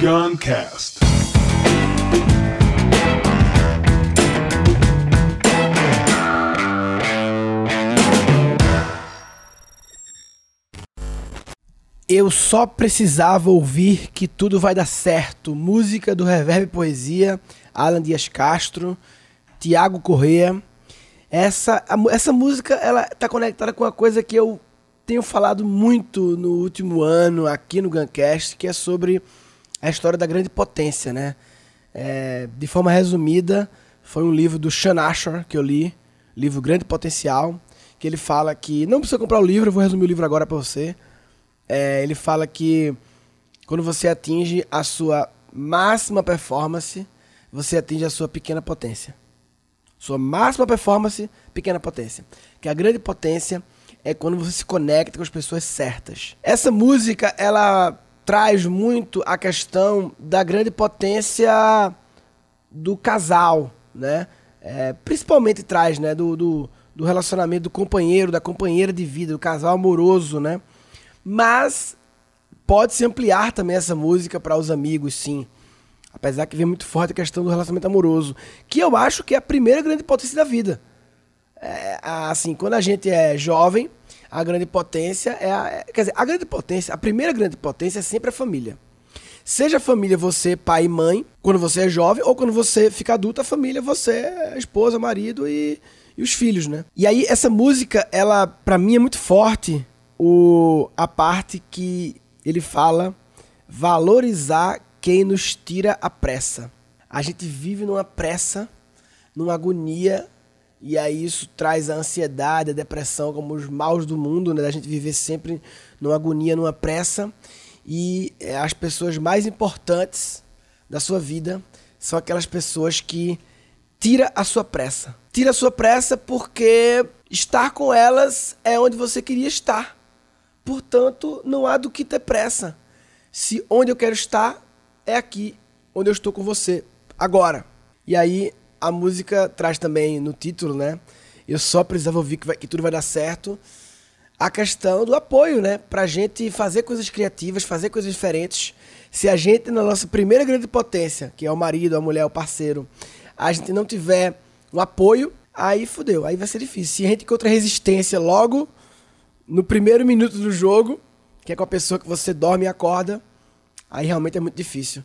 Guncast. Eu só precisava ouvir que tudo vai dar certo. Música do Reverb Poesia, Alan Dias Castro, Tiago Correa. Essa, a, essa música ela tá conectada com uma coisa que eu tenho falado muito no último ano aqui no Guncast, que é sobre a história da grande potência, né? É, de forma resumida, foi um livro do Sean Asher que eu li, livro Grande Potencial, que ele fala que não precisa comprar o livro, eu vou resumir o livro agora para você é, ele fala que quando você atinge a sua máxima performance, você atinge a sua pequena potência. Sua máxima performance, pequena potência. Que a grande potência é quando você se conecta com as pessoas certas. Essa música, ela traz muito a questão da grande potência do casal, né? É, principalmente traz, né? Do, do, do relacionamento do companheiro, da companheira de vida, do casal amoroso, né? Mas pode-se ampliar também essa música para os amigos, sim. Apesar que vem muito forte a questão do relacionamento amoroso, que eu acho que é a primeira grande potência da vida. É, assim, quando a gente é jovem, a grande potência é a, é, quer dizer, a grande potência, a primeira grande potência é sempre a família. Seja a família você, pai e mãe, quando você é jovem, ou quando você fica adulto, a família você, é esposa, marido e, e os filhos, né? E aí essa música, ela para mim é muito forte, o, a parte que ele fala valorizar quem nos tira a pressa. A gente vive numa pressa, numa agonia, e aí isso traz a ansiedade, a depressão como os maus do mundo, né? A gente viver sempre numa agonia, numa pressa. E é, as pessoas mais importantes da sua vida são aquelas pessoas que tira a sua pressa. Tira a sua pressa porque estar com elas é onde você queria estar. Portanto, não há do que ter pressa. Se onde eu quero estar é aqui, onde eu estou com você, agora. E aí a música traz também no título, né? Eu só precisava ouvir que, vai, que tudo vai dar certo. A questão do apoio, né? Pra gente fazer coisas criativas, fazer coisas diferentes. Se a gente, na nossa primeira grande potência, que é o marido, a mulher, o parceiro, a gente não tiver um apoio, aí fudeu, aí vai ser difícil. Se a gente encontra resistência logo no primeiro minuto do jogo, que é com a pessoa que você dorme e acorda, aí realmente é muito difícil.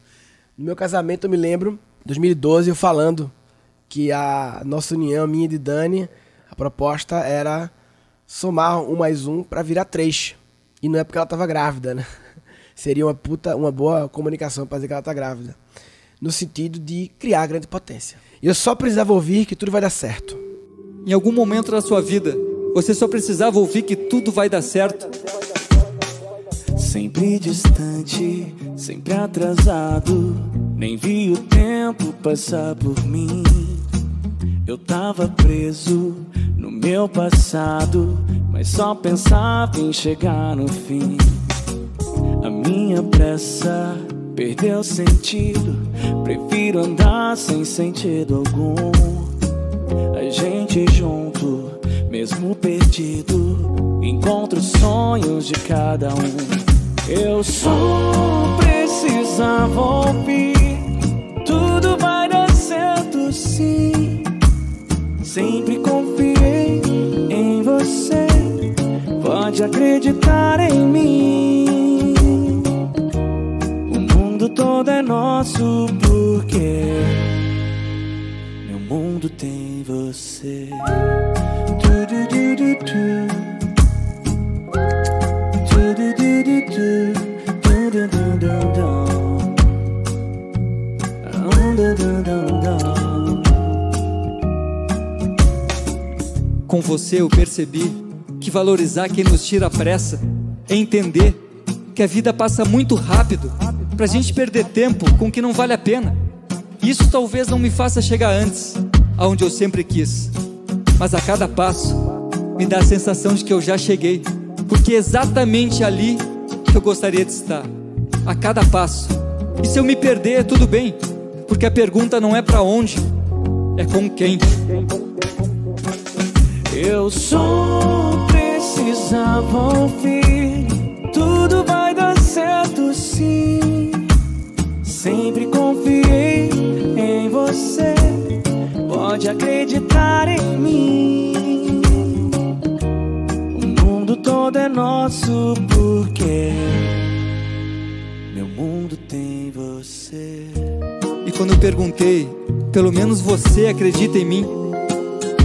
No meu casamento eu me lembro, 2012, eu falando que a nossa união, minha e de Dani, a proposta era somar um mais um para virar três. E não é porque ela estava grávida, né? Seria uma puta, uma boa comunicação para dizer que ela está grávida. No sentido de criar grande potência. E eu só precisava ouvir que tudo vai dar certo. Em algum momento da sua vida, você só precisava ouvir que tudo vai dar certo. Sempre distante, sempre atrasado. Nem vi o tempo passar por mim. Eu tava preso no meu passado, mas só pensava em chegar no fim. A minha pressa perdeu sentido. Prefiro andar sem sentido algum. A gente junto mesmo perdido, encontro os sonhos de cada um. Eu só precisava ouvir, Sempre confiei em você, pode acreditar em mim. O mundo todo é nosso porque meu mundo tem você. Com você eu percebi que valorizar quem nos tira a pressa é entender que a vida passa muito rápido pra gente perder tempo com o que não vale a pena. Isso talvez não me faça chegar antes, aonde eu sempre quis mas a cada passo me dá a sensação de que eu já cheguei, porque é exatamente ali que eu gostaria de estar, a cada passo. E se eu me perder, tudo bem, porque a pergunta não é para onde, é com quem. Eu só precisava ouvir. Tudo vai dar certo sim. Sempre confiei em você. Pode acreditar em mim. O mundo todo é nosso porque meu mundo tem você. E quando eu perguntei, pelo menos você acredita em mim?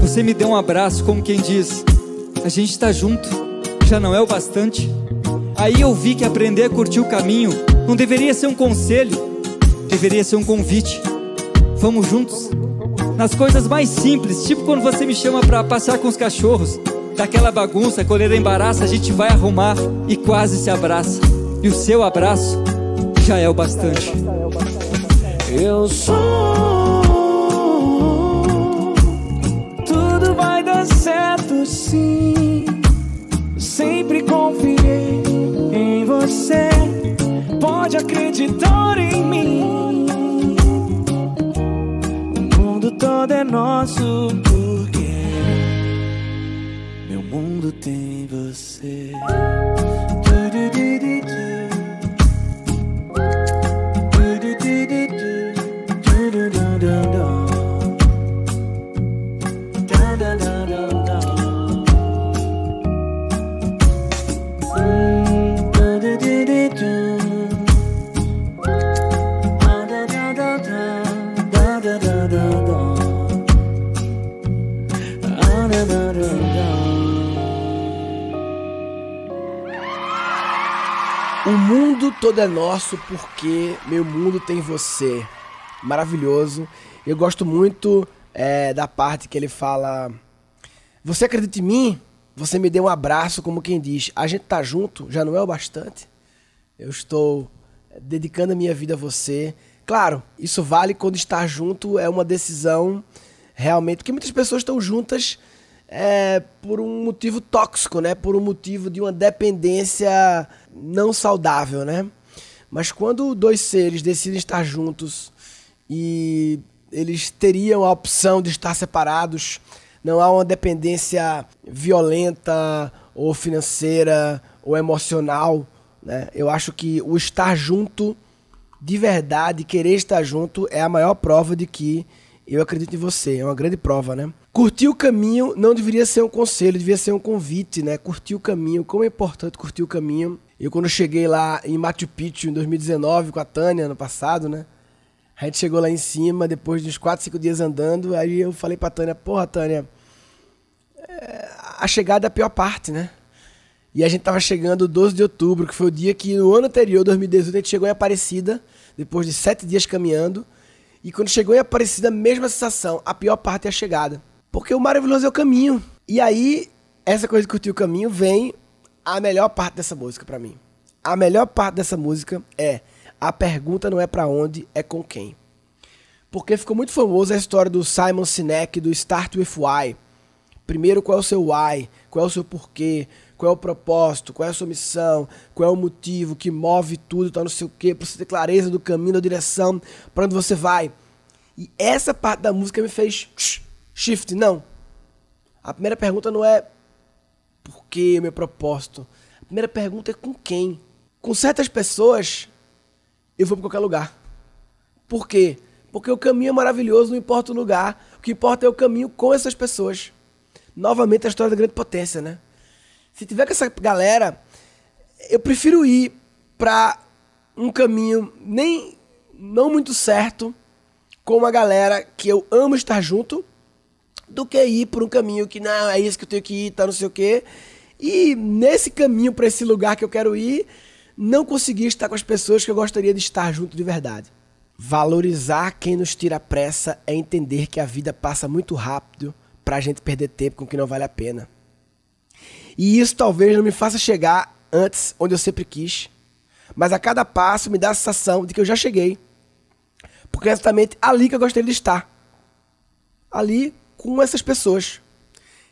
Você me deu um abraço, como quem diz: a gente está junto, já não é o bastante. Aí eu vi que aprender a curtir o caminho não deveria ser um conselho, deveria ser um convite. Vamos juntos. Nas coisas mais simples, tipo quando você me chama para passear com os cachorros, daquela bagunça, colher embaraça, a gente vai arrumar e quase se abraça. E o seu abraço já é o bastante. Eu sou. Certo sim. Sempre confiei em você. Pode acreditar em mim. O mundo todo é nosso porque meu mundo tem você. O mundo todo é nosso porque meu mundo tem você. Maravilhoso. Eu gosto muito é, da parte que ele fala: Você acredita em mim? Você me deu um abraço, como quem diz: A gente tá junto, já não é o bastante. Eu estou dedicando a minha vida a você. Claro, isso vale quando estar junto é uma decisão realmente. Porque muitas pessoas estão juntas é, por um motivo tóxico, né? Por um motivo de uma dependência não saudável, né? Mas quando dois seres decidem estar juntos e eles teriam a opção de estar separados, não há uma dependência violenta ou financeira ou emocional, né? Eu acho que o estar junto de verdade, querer estar junto é a maior prova de que eu acredito em você, é uma grande prova, né? Curtir o caminho não deveria ser um conselho, deveria ser um convite, né? Curtir o caminho, como é importante curtir o caminho. Eu quando cheguei lá em Machu Picchu em 2019 com a Tânia no passado, né? A gente chegou lá em cima, depois de uns 4, 5 dias andando, aí eu falei pra Tânia, porra, Tânia, é, a chegada é a pior parte, né? E a gente tava chegando 12 de outubro, que foi o dia que no ano anterior, 2018, a gente chegou em Aparecida, depois de 7 dias caminhando. E quando chegou em Aparecida, mesma sensação, a pior parte é a chegada. Porque o maravilhoso é o caminho. E aí, essa coisa de curtir o caminho vem a melhor parte dessa música para mim. A melhor parte dessa música é a pergunta não é para onde, é com quem. Porque ficou muito famosa a história do Simon Sinek do Start with Why. Primeiro, qual é o seu why? Qual é o seu porquê? Qual é o propósito? Qual é a sua missão? Qual é o motivo que move tudo, tá não sei o quê, para você ter clareza do caminho, da direção, para onde você vai. E essa parte da música me fez shift, não. A primeira pergunta não é por que meu propósito. A primeira pergunta é com quem. Com certas pessoas, eu vou para qualquer lugar. Por quê? Porque o caminho é maravilhoso, não importa o lugar. O que importa é o caminho com essas pessoas. Novamente a história da grande potência, né? Se tiver com essa galera, eu prefiro ir para um caminho nem não muito certo com uma galera que eu amo estar junto do que ir por um caminho que não é isso que eu tenho que ir, tá não sei o quê. E nesse caminho para esse lugar que eu quero ir, não conseguir estar com as pessoas que eu gostaria de estar junto de verdade. Valorizar quem nos tira pressa é entender que a vida passa muito rápido pra gente perder tempo com o que não vale a pena. E isso talvez não me faça chegar antes onde eu sempre quis, mas a cada passo me dá a sensação de que eu já cheguei. Porque é exatamente ali que eu gostaria de estar. Ali com essas pessoas.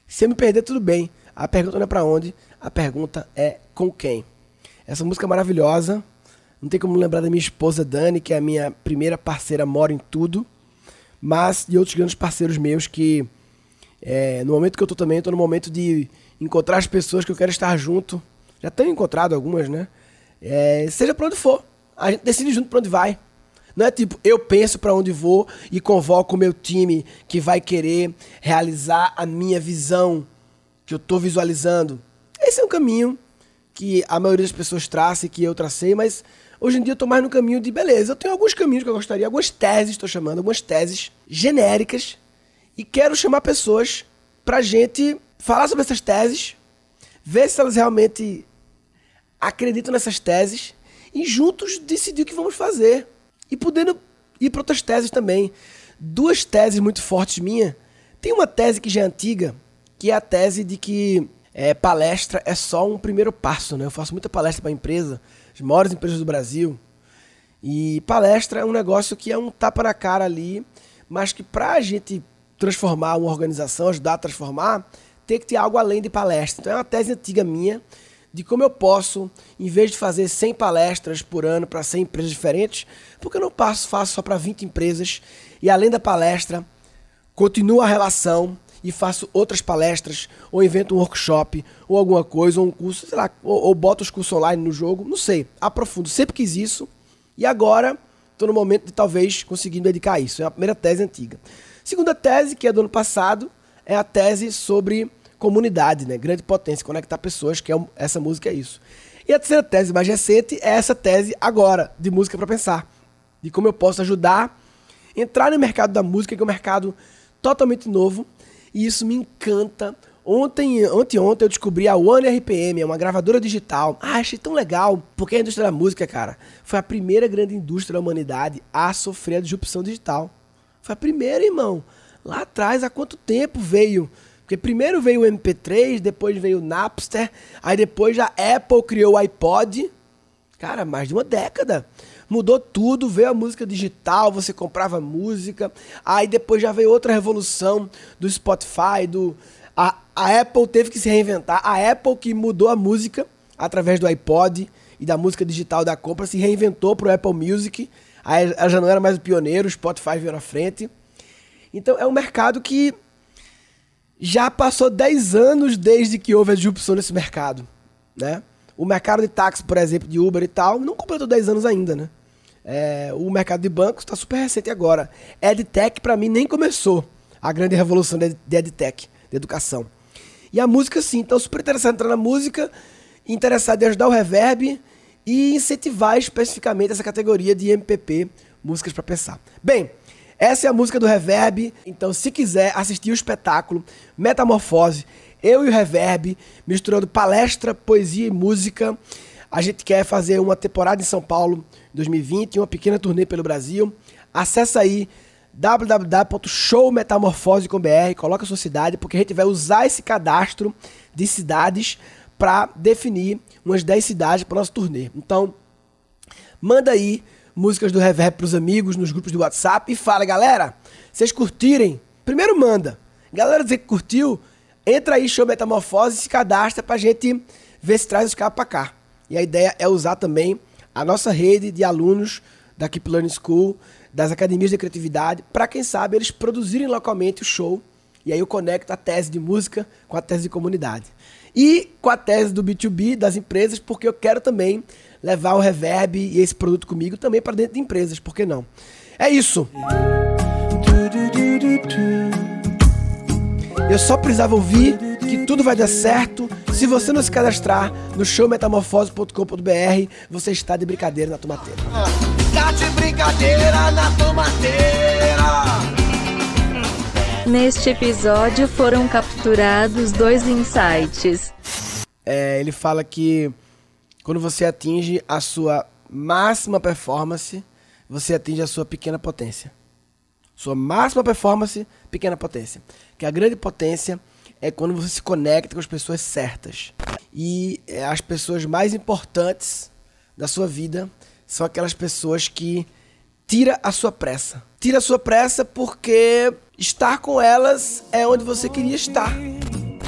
Se eu me perder, tudo bem. A pergunta não é para onde, a pergunta é com quem. Essa música é maravilhosa. Não tem como lembrar da minha esposa Dani, que é a minha primeira parceira, mora em tudo. Mas de outros grandes parceiros meus que, é, no momento que eu tô também, eu tô no momento de encontrar as pessoas que eu quero estar junto. Já tenho encontrado algumas, né? É, seja para onde for. A gente decide junto para onde vai. Não é tipo, eu penso para onde vou e convoco o meu time que vai querer realizar a minha visão que eu estou visualizando. Esse é um caminho que a maioria das pessoas traça e que eu tracei, mas hoje em dia eu tô mais no caminho de beleza. Eu tenho alguns caminhos que eu gostaria, algumas teses, estou chamando, algumas teses genéricas e quero chamar pessoas pra gente falar sobre essas teses, ver se elas realmente acreditam nessas teses e juntos decidir o que vamos fazer. E podendo ir para outras teses também. Duas teses muito fortes minha. Tem uma tese que já é antiga, que é a tese de que é, palestra é só um primeiro passo. Né? Eu faço muita palestra para empresa, as maiores empresas do Brasil. E palestra é um negócio que é um tapa na cara ali, mas que para a gente transformar uma organização, ajudar a transformar, tem que ter algo além de palestra. Então é uma tese antiga minha de como eu posso, em vez de fazer 100 palestras por ano para 100 empresas diferentes, porque eu não passo, faço só para 20 empresas e além da palestra, continuo a relação e faço outras palestras, ou invento um workshop, ou alguma coisa, ou um curso, sei lá, ou, ou boto os cursos online no jogo, não sei, aprofundo. Sempre quis isso e agora estou no momento de talvez conseguir me dedicar a isso. É a primeira tese antiga. Segunda tese, que é do ano passado, é a tese sobre comunidade, né? Grande potência, conectar pessoas, que é essa música é isso. E a terceira tese mais recente é essa tese agora, de música para pensar. De como eu posso ajudar a entrar no mercado da música, que é um mercado totalmente novo, e isso me encanta. Ontem, ontem, ontem eu descobri a One RPM, é uma gravadora digital. Ah, achei tão legal, porque a indústria da música, cara, foi a primeira grande indústria da humanidade a sofrer a disrupção digital. Foi a primeira, irmão. Lá atrás, há quanto tempo veio porque primeiro veio o MP3, depois veio o Napster, aí depois a Apple criou o iPod. Cara, mais de uma década. Mudou tudo, veio a música digital, você comprava música. Aí depois já veio outra revolução do Spotify, do a, a Apple teve que se reinventar. A Apple que mudou a música através do iPod e da música digital da compra se reinventou para o Apple Music. Aí ela já não era mais o pioneiro, o Spotify veio na frente. Então é um mercado que já passou 10 anos desde que houve a disrupção nesse mercado, né? O mercado de táxi, por exemplo, de Uber e tal, não completou 10 anos ainda, né? É, o mercado de bancos está super recente agora. EdTech, para mim, nem começou a grande revolução de, EdTech, de educação. E a música, sim. Então, super interessado entrar na música, interessado em ajudar o Reverb e incentivar especificamente essa categoria de MPP, músicas para pensar. Bem, essa é a música do Reverb. Então, se quiser assistir o espetáculo Metamorfose, eu e o Reverb, misturando palestra, poesia e música. A gente quer fazer uma temporada em São Paulo em 2020, uma pequena turnê pelo Brasil. Acesse aí www.showmetamorfose.com.br, coloca a sua cidade, porque a gente vai usar esse cadastro de cidades para definir umas 10 cidades para nossa turnê. Então, manda aí músicas do Reverb pros amigos nos grupos do WhatsApp e fala, galera, vocês curtirem? Primeiro manda. Galera dizer que curtiu, entra aí, show Metamorfose se cadastra pra gente ver se traz os caras pra cá. E a ideia é usar também a nossa rede de alunos da Keep Learning School, das academias de criatividade, para quem sabe eles produzirem localmente o show. E aí eu conecto a tese de música com a tese de comunidade. E com a tese do B2B, das empresas, porque eu quero também levar o reverb e esse produto comigo também para dentro de empresas, por que não? É isso. Eu só precisava ouvir que tudo vai dar certo. Se você não se cadastrar no showmetamorfose.com.br, você está de brincadeira na tomateira. Tá de brincadeira na tomateira. Neste episódio foram capturados dois insights. É, ele fala que quando você atinge a sua máxima performance, você atinge a sua pequena potência. Sua máxima performance, pequena potência. Que a grande potência é quando você se conecta com as pessoas certas. E é, as pessoas mais importantes da sua vida são aquelas pessoas que tira a sua pressa. Tira a sua pressa porque estar com elas é onde você queria estar.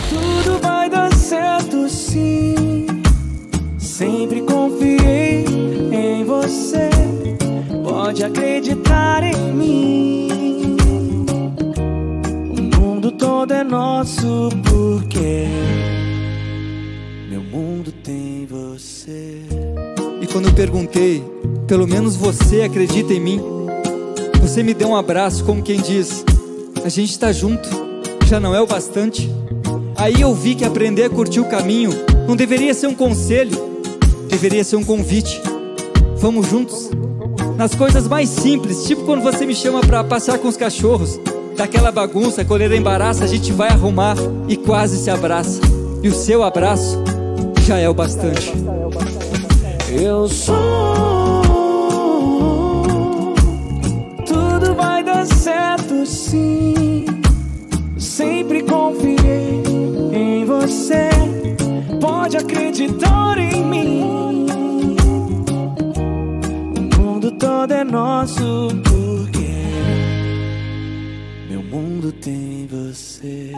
Tudo vai dar certo sim. Sempre confiei em você. Pode acreditar em mim. O mundo todo é nosso porque meu mundo tem você. E quando eu perguntei, pelo menos você acredita em mim? Você me deu um abraço, como quem diz: a gente está junto, já não é o bastante. Aí eu vi que aprender a curtir o caminho Não deveria ser um conselho, deveria ser um convite. Vamos juntos. Nas coisas mais simples, tipo quando você me chama para passear com os cachorros. Daquela bagunça, coleira embaraça, a gente vai arrumar e quase se abraça. E o seu abraço já é o bastante. Eu sou. Tudo vai dar certo sim. Sempre confiei em você. Pode acreditar é nosso porque meu mundo tem você.